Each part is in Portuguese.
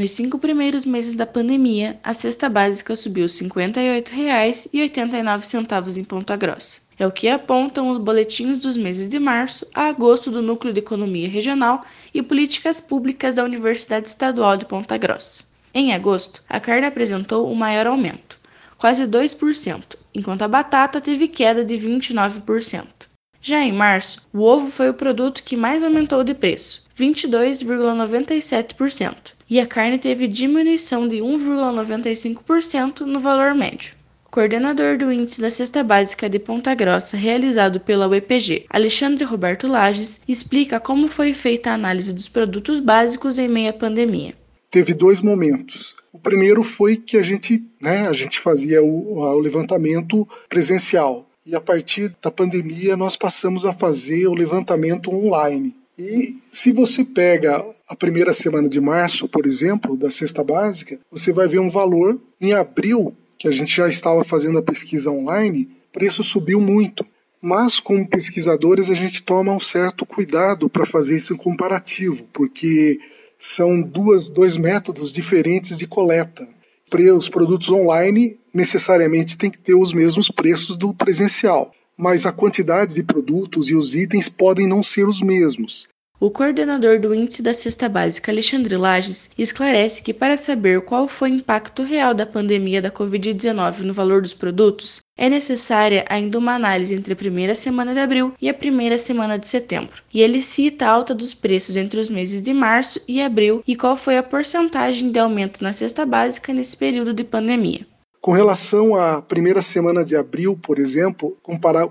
Nos cinco primeiros meses da pandemia, a cesta básica subiu R$ 58,89 em Ponta Grossa. É o que apontam os boletins dos meses de março a agosto do Núcleo de Economia Regional e Políticas Públicas da Universidade Estadual de Ponta Grossa. Em agosto, a carne apresentou o maior aumento, quase 2%, enquanto a batata teve queda de 29%. Já em março, o ovo foi o produto que mais aumentou de preço, 22,97%, e a carne teve diminuição de 1,95% no valor médio. Coordenador do Índice da Cesta Básica de Ponta Grossa, realizado pela UEPG, Alexandre Roberto Lages, explica como foi feita a análise dos produtos básicos em meio à pandemia. Teve dois momentos. O primeiro foi que a gente, né, a gente fazia o, o levantamento presencial e a partir da pandemia nós passamos a fazer o levantamento online. E se você pega a primeira semana de março, por exemplo, da cesta básica, você vai ver um valor. Em abril, que a gente já estava fazendo a pesquisa online, o preço subiu muito. Mas, como pesquisadores, a gente toma um certo cuidado para fazer esse comparativo, porque são duas, dois métodos diferentes de coleta. Os produtos online necessariamente têm que ter os mesmos preços do presencial mas a quantidade de produtos e os itens podem não ser os mesmos. O coordenador do Índice da Cesta Básica, Alexandre Lages, esclarece que para saber qual foi o impacto real da pandemia da Covid-19 no valor dos produtos, é necessária ainda uma análise entre a primeira semana de abril e a primeira semana de setembro. E ele cita a alta dos preços entre os meses de março e abril e qual foi a porcentagem de aumento na cesta básica nesse período de pandemia. Com relação à primeira semana de abril, por exemplo,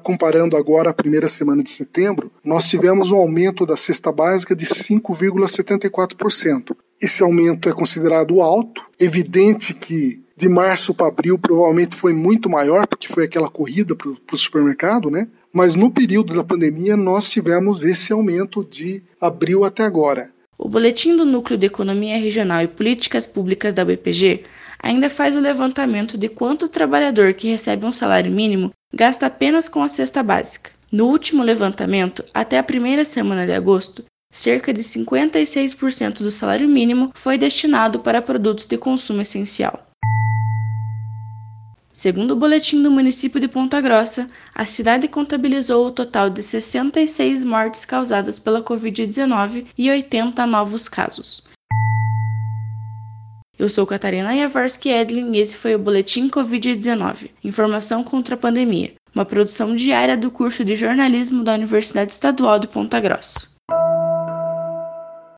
comparando agora a primeira semana de setembro, nós tivemos um aumento da cesta básica de 5,74%. Esse aumento é considerado alto, evidente que de março para abril provavelmente foi muito maior, porque foi aquela corrida para o supermercado, né? Mas no período da pandemia nós tivemos esse aumento de abril até agora. O Boletim do Núcleo de Economia Regional e Políticas Públicas da UEPG ainda faz o levantamento de quanto o trabalhador que recebe um salário mínimo gasta apenas com a cesta básica. No último levantamento, até a primeira semana de agosto, cerca de 56% do salário mínimo foi destinado para produtos de consumo essencial. Segundo o boletim do município de Ponta Grossa, a cidade contabilizou o total de 66 mortes causadas pela Covid-19 e 80 novos casos. Eu sou Catarina Jaworski Edlin e esse foi o Boletim Covid-19 Informação contra a Pandemia, uma produção diária do curso de jornalismo da Universidade Estadual de Ponta Grossa.